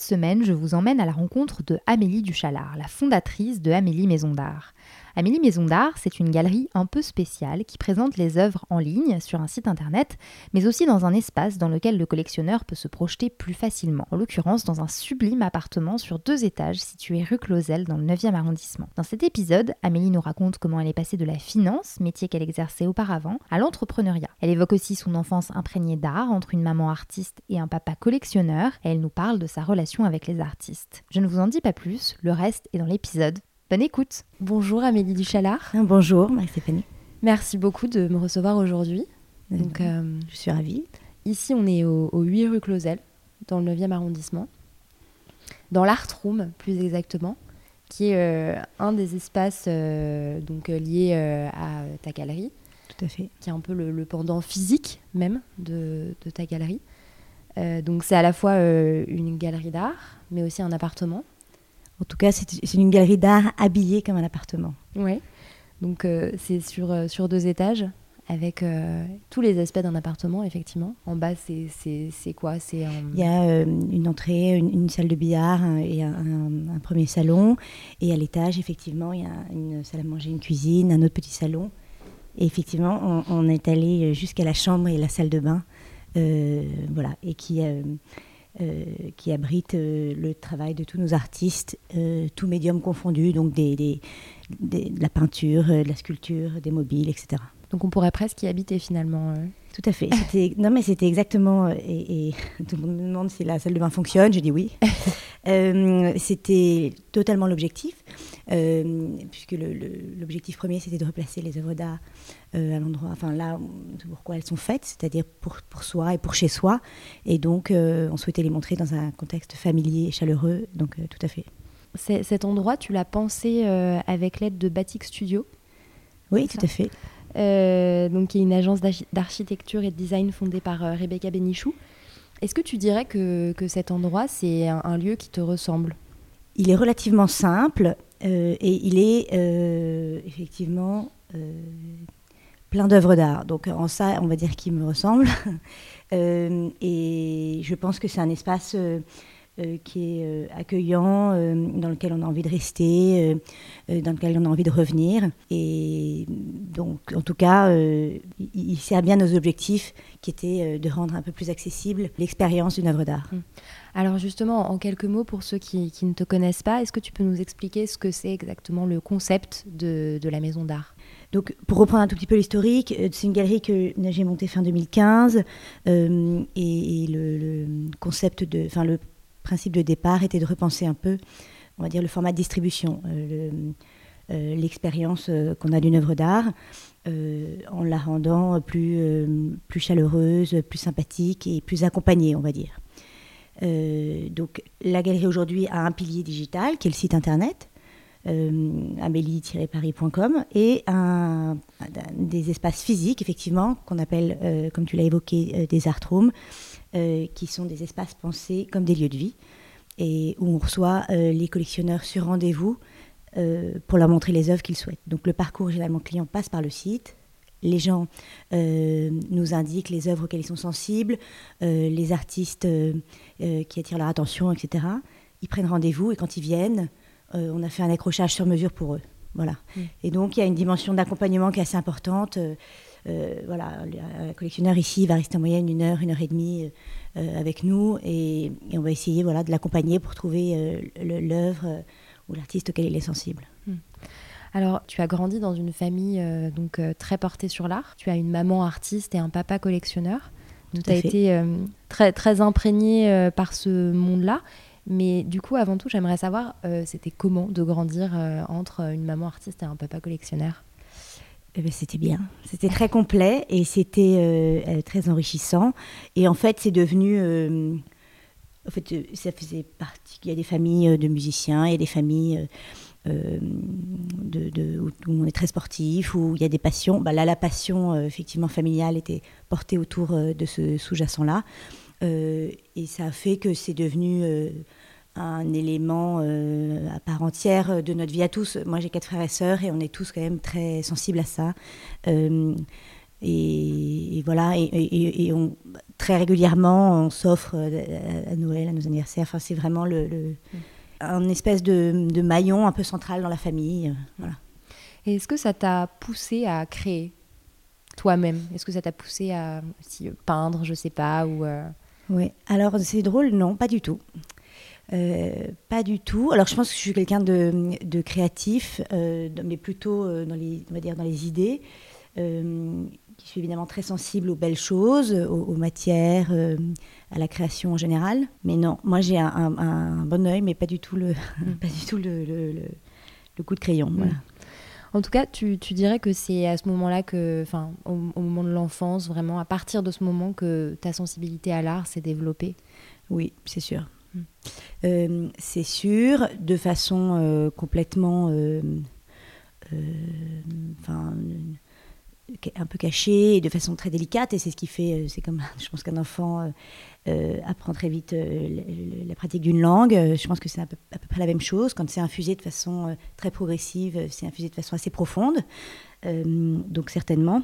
Cette semaine, je vous emmène à la rencontre de Amélie Duchalard, la fondatrice de Amélie Maison d'Art. Amélie Maison d'Art, c'est une galerie un peu spéciale qui présente les œuvres en ligne sur un site internet, mais aussi dans un espace dans lequel le collectionneur peut se projeter plus facilement, en l'occurrence dans un sublime appartement sur deux étages situé rue Clausel dans le 9e arrondissement. Dans cet épisode, Amélie nous raconte comment elle est passée de la finance, métier qu'elle exerçait auparavant, à l'entrepreneuriat. Elle évoque aussi son enfance imprégnée d'art entre une maman artiste et un papa collectionneur, et elle nous parle de sa relation avec les artistes. Je ne vous en dis pas plus, le reste est dans l'épisode. Bonne écoute. Bonjour Amélie Duchalard. Ah, bonjour Marie-Stéphanie. Merci beaucoup de me recevoir aujourd'hui. Euh, Donc, euh, je suis ravie. Ici, on est au, 8 rue Clausel, dans le 9e arrondissement, dans l'Art Room plus exactement, qui est euh, un des espaces donc, liés à ta galerie. Tout à fait. Qui est un peu le, pendant physique même de, de ta galerie. donc c'est à la fois une galerie d'art, mais aussi un appartement. En tout cas, c'est une galerie d'art habillée comme un appartement. Oui. Donc euh, c'est sur, euh, sur deux étages avec euh, tous les aspects d'un appartement, effectivement. En bas, c'est quoi? Il y a une entrée, une, salle de billard et un, premier salon. Et à l'étage, effectivement, il y a une salle à manger, une cuisine, un autre petit salon. Et effectivement, on, on est allé jusqu'à la chambre et la salle de bain. voilà, et qui qui abrite euh, le travail de tous nos artistes, euh, tous médiums confondus, donc des, de la peinture, de la sculpture, des mobiles, etc. Donc on pourrait presque y habiter finalement. Tout à fait. non mais c'était exactement. Et, tout le monde me demande si la salle de bain fonctionne. Je dis oui. c'était totalement l'objectif, puisque l'objectif premier c'était de replacer les œuvres d'art euh, à l'endroit, enfin là, pourquoi elles sont faites, c'est-à-dire pour, pour, soi et pour chez soi. Et donc, euh, on souhaitait les montrer dans un contexte familier et chaleureux, donc euh, tout à fait. Cet endroit, tu l'as pensé avec l'aide de Batik Studio Oui, tout à fait. donc, qui est une agence d'architecture et de design fondée par Rebecca Benichou. Est-ce que tu dirais que, que cet endroit, c'est un, un, lieu qui te ressemble? Il est relativement simple et il est effectivement plein d'œuvres d'art. Donc en ça, on va dire qu'il me ressemble. Euh, et je pense que c'est un espace euh, euh, qui est accueillant, dans lequel on a envie de rester, dans lequel on a envie de revenir. Et donc, en tout cas, il, sert bien nos objectifs, qui étaient de rendre un peu plus accessible l'expérience d'une œuvre d'art. Hum. Alors justement, en quelques mots, pour ceux qui, ne te connaissent pas, est-ce que tu peux nous expliquer ce que c'est exactement le concept de la maison d'art? Donc, pour reprendre un tout petit peu l'historique, euh, c'est une galerie que j'ai montée fin 2015 euh, et, le, concept de, enfin le principe de départ était de repenser un peu, on va dire, le format de distribution, euh, l'expérience qu'on a d'une œuvre d'art. en la rendant plus, plus chaleureuse, plus sympathique et plus accompagnée, on va dire. donc la galerie aujourd'hui a un pilier digital qui est le site internet, euh, amélie-paris.com et un, des espaces physiques, effectivement, qu'on appelle, euh, comme tu l'as évoqué, euh, des art rooms, qui sont des espaces pensés comme des lieux de vie et où on reçoit les collectionneurs sur rendez-vous pour leur montrer les œuvres qu'ils souhaitent. Donc le parcours généralement client passe par le site. Les gens nous indiquent les œuvres auxquelles ils sont sensibles, les artistes qui attirent leur attention, etc. Ils prennent rendez-vous et quand ils viennent, euh, on a fait un accrochage sur mesure pour eux. Voilà. Mm. Et donc, il y a une dimension d'accompagnement qui est assez importante. Euh, euh, voilà, un collectionneur ici va rester en moyenne une heure, une heure et demie avec nous et, on va essayer voilà, de l'accompagner pour trouver l'œuvre ou l'artiste auquel il est sensible. Mm. Alors, tu as grandi dans une famille donc très portée sur l'art. Tu as une maman artiste et un papa collectionneur. Tu as été très, très imprégné par ce monde-là. Mais du coup, avant tout, j'aimerais savoir, c'était comment de grandir entre une maman artiste et un papa collectionneur? Eh ben, c'était bien. C'était très complet et c'était très enrichissant. Et en fait, c'est devenu en fait, euh, ça faisait partie. Il y a des familles euh, de musiciens, il y a des familles euh, où on est très sportif, où il y a des passions. Bah là, la passion effectivement familiale était portée autour de ce sous-jacent-là. et ça a fait que c'est devenu un élément à part entière de notre vie à tous. Moi, j'ai quatre frères et sœurs et on est tous quand même très sensibles à ça. Et, voilà, et, on, très régulièrement, on s'offre à, Noël, à nos anniversaires. Enfin, c'est vraiment le, un espèce de, maillon un peu central dans la famille. Voilà. Et est-ce que ça t'a poussé à créer toi-même? Est-ce que ça t'a poussé à peindre, je sais pas ou euh, Oui, alors c'est drôle, non, pas du tout. Euh, pas du tout. Alors je pense que je suis quelqu'un de, de, créatif, euh, mais plutôt dans les, on va dire dans les idées qui suis évidemment très sensible aux belles choses, aux, matières, euh, à la création en général. Mais non, moi j'ai un, bon oeil, mais pas du tout le, pas du tout le, le, coup de crayon. Voilà. En tout cas, tu, tu dirais que c'est à ce moment-là que, enfin, au, moment de l'enfance, vraiment, à partir de ce moment que ta sensibilité à l'art s'est développée? Oui, c'est sûr. Euh, c'est sûr, de façon euh, complètement, enfin un peu caché et de façon très délicate. Et c'est ce qui fait, euh, c'est comme, je pense qu'un enfant euh, euh, apprend très vite la, pratique d'une langue. Je pense que c'est à, peu, près la même chose. Quand c'est infusé de façon très progressive, c'est infusé de façon assez profonde. donc certainement.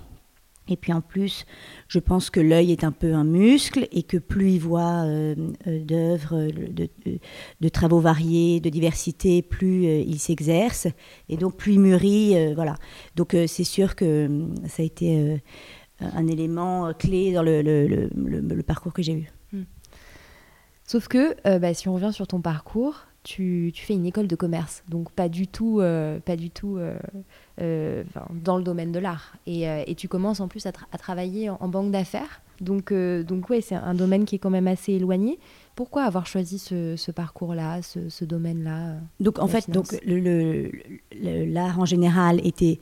Et puis en plus, je pense que l'œil est un peu un muscle et que plus il voit euh, euh, d'œuvres, de, travaux variés, de diversité, plus euh, il s'exerce et donc plus il mûrit. voilà. Donc c'est sûr que ça a été un élément clé dans le, parcours que j'ai eu. Hmm. Sauf que bah, si on revient sur ton parcours, tu, fais une école de commerce, donc pas du tout, euh, pas du tout euh, euh, dans le domaine de l'art. Et, tu commences en plus à, travailler en, banque d'affaires. Donc, donc ouais, c'est un domaine qui est quand même assez éloigné. Pourquoi avoir choisi ce, parcours-là, ce, domaine-là Donc en fait, donc l'art en général était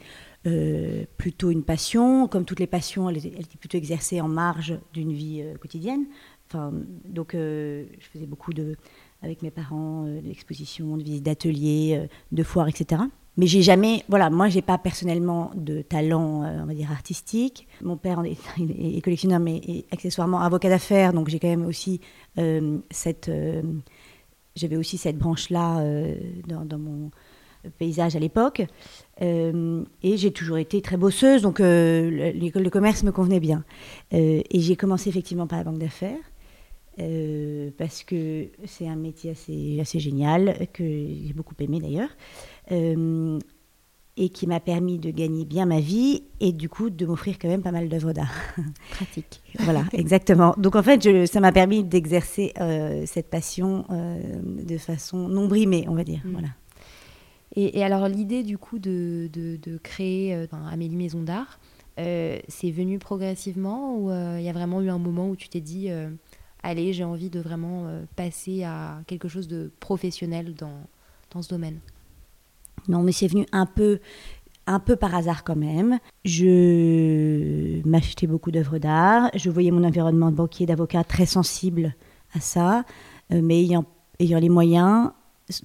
plutôt une passion. Comme toutes les passions, elle était, plutôt exercée en marge d'une vie quotidienne. Enfin, donc je faisais beaucoup de avec mes parents, euh, l'exposition, de visites d'ateliers, euh, de foires, etc. Mais j'ai jamais, voilà, moi j'ai pas personnellement de talent, euh, on va dire artistique. Mon père est, collectionneur, mais accessoirement avocat d'affaires, donc j'ai quand même aussi cette, j'avais aussi cette branche-là dans, mon paysage à l'époque. et j'ai toujours été très bosseuse, donc l'école de commerce me convenait bien. et j'ai commencé effectivement par la banque d'affaires. Euh, parce que c'est un métier assez, assez génial, que j'ai beaucoup aimé d'ailleurs, euh, et qui m'a permis de gagner bien ma vie et du coup de m'offrir quand même pas mal d'œuvres d'art. Pratique. voilà, exactement. Donc en fait, je, ça m'a permis d'exercer euh, cette passion de façon non brimée, on va dire. Mm. Voilà. Et, alors l'idée du coup de, de, de créer Amélie Maison d'Art, c'est venu progressivement ou il y a vraiment eu un moment où tu t'es dit allez, j'ai envie de vraiment euh, passer à quelque chose de professionnel dans, dans ce domaine Non, mais c'est venu un peu, un peu par hasard quand même. Je m'achetais beaucoup d'œuvres d'art. Je voyais mon environnement de banquier, d'avocat très sensible à ça, euh, mais ayant, ayant les moyens,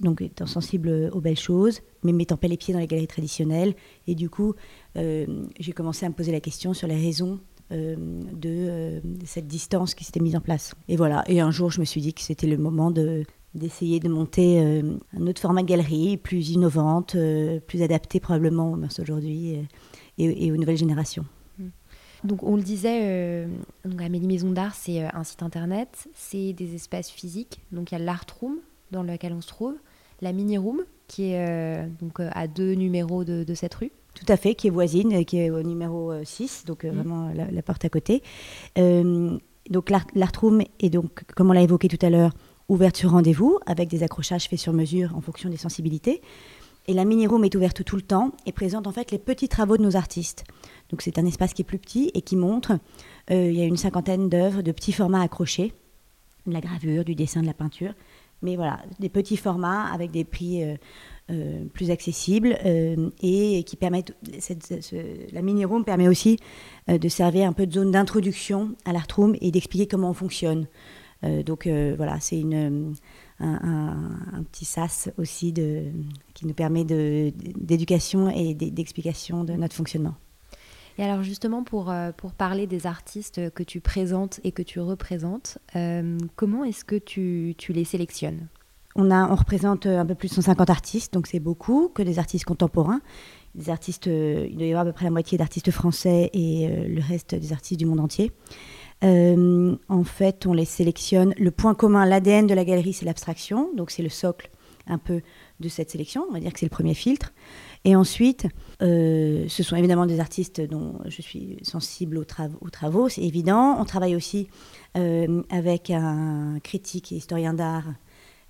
donc étant sensible aux belles choses, mais mettant pas les pieds dans les galeries traditionnelles. Et du coup, euh, j'ai commencé à me poser la question sur les raisons euh, euh, de, cette distance qui s'était mise en place. Et voilà, et un jour je me suis dit que c'était le moment de, d'essayer de monter euh, un autre format de galerie, plus innovante, plus adaptée probablement aux mœurs aujourd'hui et, aux nouvelles générations. Hmm. Donc on le disait, donc Amélie Maison d'Art, c'est un site internet, c'est des espaces physiques, donc il y a l'Art Room dans lequel on se trouve, la Mini Room qui est donc à deux numéros de cette rue, tout à fait, qui est voisine, qui est au numéro 6, euh, donc euh, mm. vraiment la, porte à côté. Euh, donc l'Art Room est donc, comme on l'a évoqué tout à l'heure, ouverte sur rendez-vous, avec des accrochages faits sur mesure en fonction des sensibilités. Et la mini-room est ouverte tout le temps et présente en fait les petits travaux de nos artistes. Donc c'est un espace qui est plus petit et qui montre, il y a une cinquantaine d'œuvres de petits formats accrochés, de la gravure, du dessin, de la peinture, mais voilà, des petits formats avec des prix plus accessibles et qui permettent. la mini room permet aussi de servir un peu de zone d'introduction à l'art room et d'expliquer comment on fonctionne. donc voilà, c'est une un, petit sas aussi qui nous permet d'éducation et d'explication de notre fonctionnement. Et alors justement, pour, euh, pour parler des artistes que tu présentes et que tu représentes, euh, comment est-ce que tu, tu, les sélectionnes? On, a, on représente un peu plus de 150 artistes, donc c'est beaucoup, que des artistes contemporains. Des artistes, euh, il doit y avoir à peu près la moitié d'artistes français et le reste des artistes du monde entier. Euh, en fait, on les sélectionne. Le point commun, l'ADN de la galerie, c'est l'abstraction. Donc, c'est le socle un peu de cette sélection. On va dire que c'est le premier filtre. Et ensuite, euh, ce sont évidemment des artistes dont je suis sensible aux, aux travaux, c'est évident. On travaille aussi euh, avec un critique et historien d'art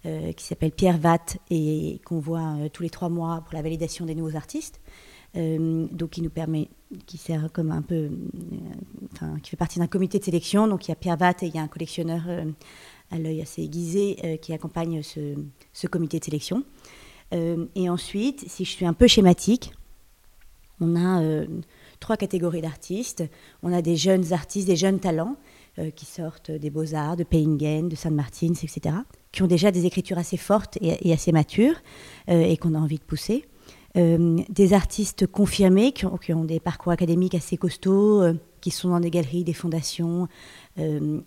qui s'appelle Pierre Vatt et qu'on voit tous les trois mois pour la validation des nouveaux artistes. Euh, donc qui nous permet, qui sert comme un peu, euh, enfin, qui fait partie d'un comité de sélection. Donc il y a Pierre Vatt et il y a un collectionneur euh, à l'œil assez aiguisé qui accompagne ce, comité de sélection. et ensuite, si je suis un peu schématique, on a trois catégories d'artistes. On a des jeunes artistes, des jeunes talents qui sortent des beaux-arts, de Payingen, de San Martins, etc., qui ont déjà des écritures assez fortes et, assez matures et qu'on a envie de pousser. Euh, des artistes confirmés qui ont, des parcours académiques assez costauds, euh, qui sont dans des galeries, des fondations, euh,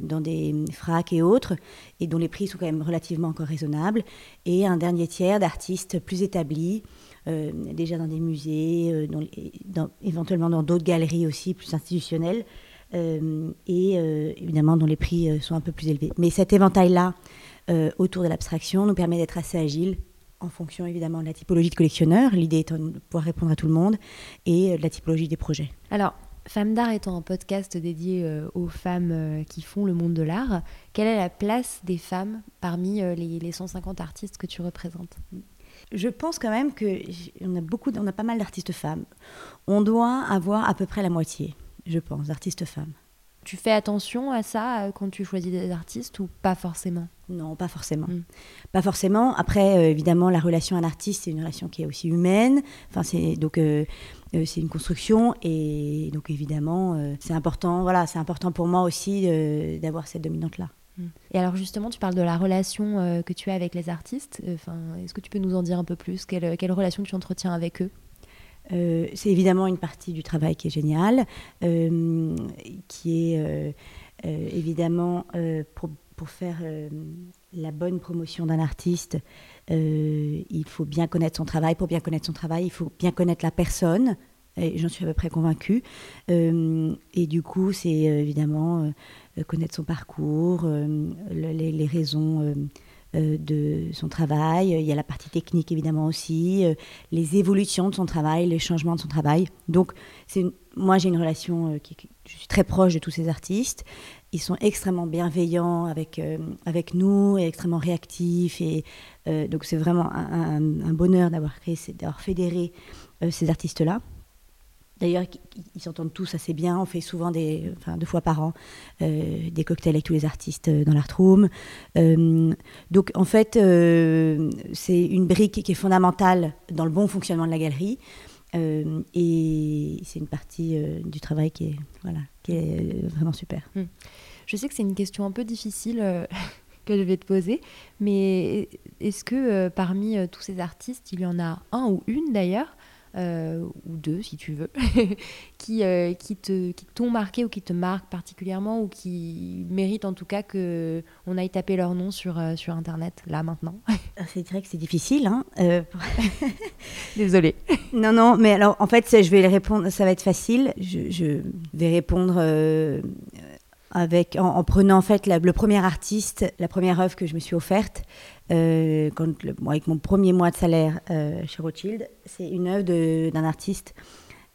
dans des fracs et autres, et dont les prix sont quand même relativement encore raisonnables. Et un dernier tiers d'artistes plus établis, déjà dans des musées, éventuellement dans d'autres galeries aussi plus institutionnelles, et évidemment dont les prix sont un peu plus élevés. Mais cet éventail-là, autour de l'abstraction, nous permet d'être assez agile en fonction évidemment de la typologie de collectionneur, l'idée étant de pouvoir répondre à tout le monde, et de la typologie des projets. Alors, Femmes d'art étant un podcast dédié euh, aux femmes euh, qui font le monde de l'art, quelle est la place des femmes parmi euh, les, 150 artistes que tu représentes? Je pense quand même qu'on a beaucoup, on a pas mal d'artistes femmes. On doit avoir à peu près la moitié, je pense, d'artistes femmes. Tu fais attention à ça quand tu choisis des artistes ou pas forcément? Non, pas forcément. Hmm. Pas forcément. Après, euh, évidemment, la relation à l'artiste, c'est une relation qui est aussi humaine. Enfin, c'est donc euh, euh, c'est une construction et donc évidemment, c'est important. Voilà, c'est important pour moi aussi d'avoir cette dominante là. Hmm. Et alors justement, tu parles de la relation que tu as avec les artistes. Enfin, est-ce que tu peux nous en dire un peu plus? Quelle, quelle relation tu entretiens avec eux? C'est évidemment une partie du travail qui est géniale, qui est évidemment pour pour faire euh, la bonne promotion d'un artiste, euh, il faut bien connaître son travail. Pour bien connaître son travail, il faut bien connaître la personne. J'en suis à peu près convaincue. Euh, et du coup, c'est évidemment connaître son parcours, les, raisons de son travail. Il y a la partie technique évidemment aussi, les évolutions de son travail, les changements de son travail. Donc, moi j'ai une relation qui, je suis très proche de tous ces artistes ils sont extrêmement bienveillants avec, euh, avec nous et extrêmement réactifs. Et, euh, donc c'est vraiment un, bonheur d'avoir créé, d'avoir fédéré euh, ces artistes-là. D'ailleurs, ils s'entendent tous assez bien. On fait souvent des, enfin, deux fois par an des cocktails avec tous les artistes dans l'art room. donc, en fait, c'est une brique qui est fondamentale dans le bon fonctionnement de la galerie. et c'est une partie du travail qui est, voilà, qui est vraiment super. Hmm. Je sais que c'est une question un peu difficile euh, que je vais te poser, mais est-ce que euh, parmi euh, tous ces artistes, il y en a un ou une d'ailleurs, ou deux si tu veux, qui, qui, te, qui t'ont marqué ou qui te marquent particulièrement ou qui méritent en tout cas que on aille taper leur nom sur, sur Internet, là maintenant ah, C'est vrai que c'est difficile. Hein Désolée. Non, non, mais alors en fait, je vais répondre, ça va être facile. Je, je vais répondre avec, en, prenant en fait le premier artiste, la première œuvre que je me suis offerte, euh, quand avec mon premier mois de salaire euh, chez Rothschild, c'est une œuvre d'un artiste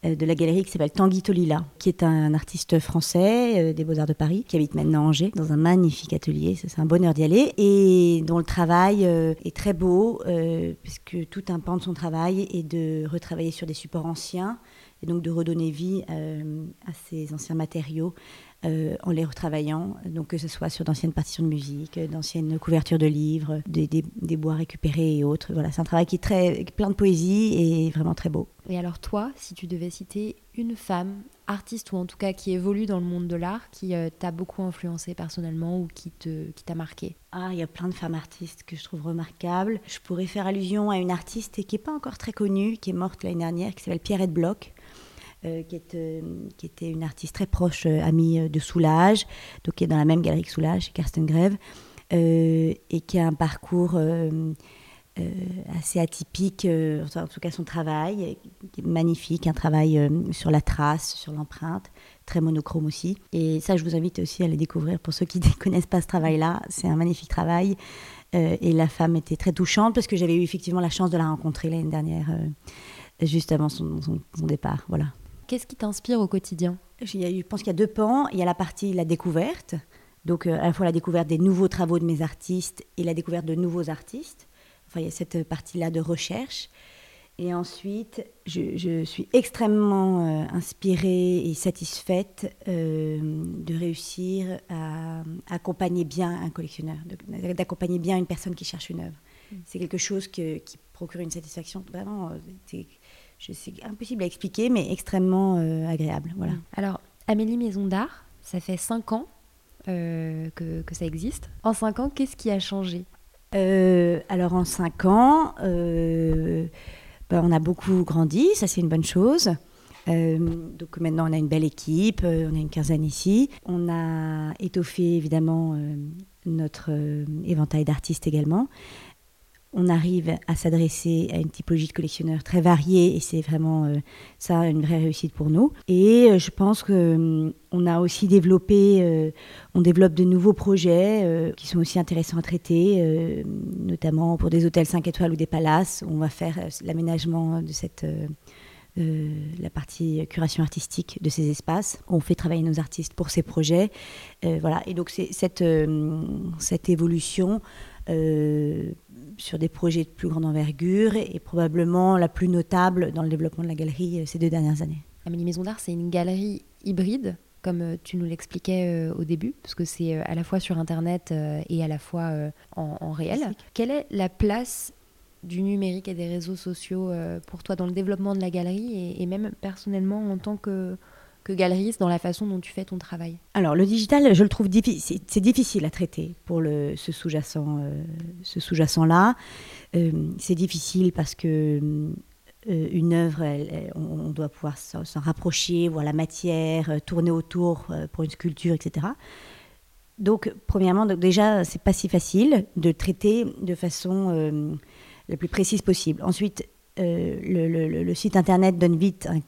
euh, de la galerie qui s'appelle Tanguy Tolila, qui est un artiste français des Beaux-Arts de Paris, qui habite maintenant à Angers, dans un magnifique atelier. C'est un bonheur d'y aller et dont le travail est très beau, puisque tout un pan de son travail est de retravailler sur des supports anciens et donc de redonner vie à ces anciens matériaux euh, en les retravaillant, donc que ce soit sur d'anciennes partitions de musique, d'anciennes couvertures de livres, des, des, bois récupérés et autres. Voilà, c'est un travail qui est très plein de poésie et vraiment très beau. Et alors toi, si tu devais citer une femme, artiste ou en tout cas qui évolue dans le monde de l'art, qui euh, t'a beaucoup influencé personnellement ou qui te qui t'a marqué? Ah, il y a plein de femmes artistes que je trouve remarquables. Je pourrais faire allusion à une artiste qui n'est pas encore très connue, qui est morte l'année dernière, qui s'appelle Pierrette Bloch euh, euh, qui, était une artiste très proche, euh, amie de Soulage, donc qui est dans la même galerie que Soulage, Karsten Grève, et qui a un parcours assez atypique, en tout cas son travail, magnifique, un travail sur la trace, sur l'empreinte, très monochrome aussi. Et ça, je vous invite aussi à le découvrir pour ceux qui ne connaissent pas ce travail-là. C'est un magnifique travail. et la femme était très touchante parce que j'avais eu effectivement la chance de la rencontrer l'année dernière, juste avant son, son départ. Voilà. Qu'est-ce qui t'inspire au quotidien? Je pense qu'il y a deux pans. Il y a la partie la découverte, donc euh, à la fois la découverte des nouveaux travaux de mes artistes et la découverte de nouveaux artistes. Enfin, il y a cette partie-là de recherche. Et ensuite, je, suis extrêmement euh, inspirée et satisfaite euh, de réussir à accompagner bien un collectionneur, d'accompagner bien une personne qui cherche une œuvre. Mm. C'est quelque chose qui procure une satisfaction vraiment c'est impossible à expliquer, mais extrêmement euh, agréable. Voilà. Mm. Alors, Amélie Maison d'Art, ça fait cinq ans euh, que, que, ça existe. En cinq ans, qu'est-ce qui a changé? Euh, Alors, en cinq ans, ben, on a beaucoup grandi, ça c'est une bonne chose. donc maintenant, on a une belle équipe, on a une quinzaine ici. On a étoffé évidemment notre éventail d'artistes également on arrive à s'adresser à une typologie de collectionneurs très variée et c'est vraiment euh, ça une vraie réussite pour nous. Et euh, je pense que hum, on a aussi développé, euh, on développe de nouveaux projets qui sont aussi intéressants à traiter, notamment pour des hôtels 5 étoiles ou des palaces. On va faire l'aménagement de cette la partie curation artistique de ces espaces. On fait travailler nos artistes pour ces projets. voilà. Et donc, cette, cette évolution sur des projets de plus grande envergure et, probablement la plus notable dans le développement de la galerie euh, ces deux dernières années. Amélie Maison d'Art, c'est une galerie hybride, comme euh, tu nous l'expliquais euh, au début, parce que c'est à la fois sur Internet et à la fois en, réel. Quelle est la place du numérique et des réseaux sociaux pour toi dans le développement de la galerie et même personnellement en tant que que galeriste dans la façon dont tu fais ton travail Alors le digital, je le trouve difficile, c'est difficile à traiter pour le, ce sous-jacent, euh, ce sous-jacent-là. Euh, c'est difficile parce que euh, une œuvre, on, doit pouvoir s'en rapprocher, voir la matière, tourner autour pour une sculpture, etc. Donc, premièrement, donc déjà, c'est pas si facile de traiter de façon la plus précise possible. Ensuite, euh, le, site internet donne vite un,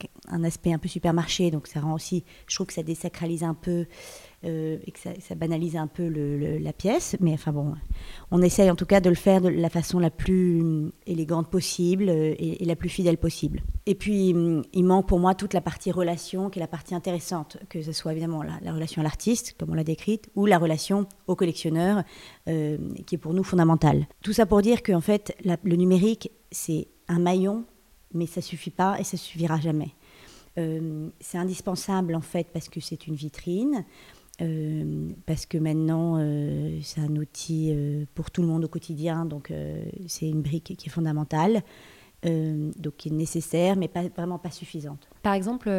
aspect un peu supermarché, donc ça rend aussi, je trouve que ça désacralise un peu euh, et que ça, banalise un peu la pièce. Mais enfin bon, on essaye en tout cas de le faire de la façon la plus hum, élégante possible euh, et, la plus fidèle possible. Et puis, hum, il manque pour moi toute la partie relation, qui est la partie intéressante, que ce soit évidemment la, relation à l'artiste, comme on l'a décrite, ou la relation au collectionneur, qui est pour nous fondamentale. Tout ça pour dire qu'en fait, le numérique, c'est un maillon, mais ça suffit pas et ça suffira jamais. Euh, c'est indispensable en fait parce que c'est une vitrine, euh, parce que maintenant euh, c'est un outil pour tout le monde au quotidien, donc c'est une brique qui est fondamentale. donc qui est nécessaire, mais pas, vraiment pas suffisante. Par exemple,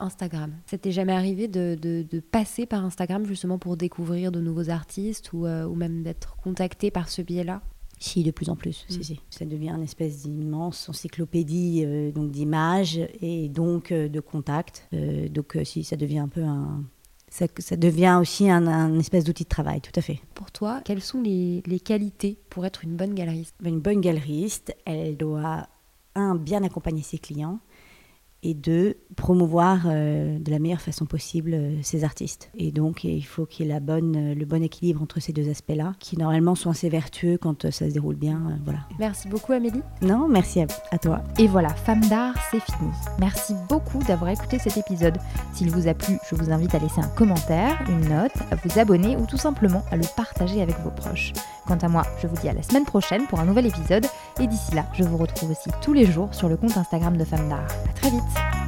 Instagram. Ça t'est jamais arrivé de, passer par Instagram justement pour découvrir de nouveaux artistes ou même d'être contacté par ce biais-là? Si, de plus en plus. Mm. Ça devient une espèce d'immense encyclopédie euh, donc d'images et donc euh, de contacts. Euh, donc si, ça devient un peu un... Ça, devient aussi un, espèce d'outil de travail, tout à fait. Pour toi, quelles sont les, les qualités pour être une bonne galeriste? Une bonne galeriste, elle doit, un, bien accompagner ses clients et de promouvoir euh, de la meilleure façon possible euh, ces artistes. Et donc, il faut qu'il y ait la bonne, euh, le bon équilibre entre ces deux aspects-là, qui normalement sont assez vertueux quand ça se déroule bien. voilà. Merci beaucoup, Amélie. Non, merci à, toi. Et voilà, Femme d'art, c'est fini. Merci beaucoup d'avoir écouté cet épisode. S'il vous a plu, je vous invite à laisser un commentaire, une note, à vous abonner ou tout simplement à le partager avec vos proches. Quant à moi, je vous dis à la semaine prochaine pour un nouvel épisode. Et d'ici là, je vous retrouve aussi tous les jours sur le compte Instagram de Femme d'art. À très vite Podcast.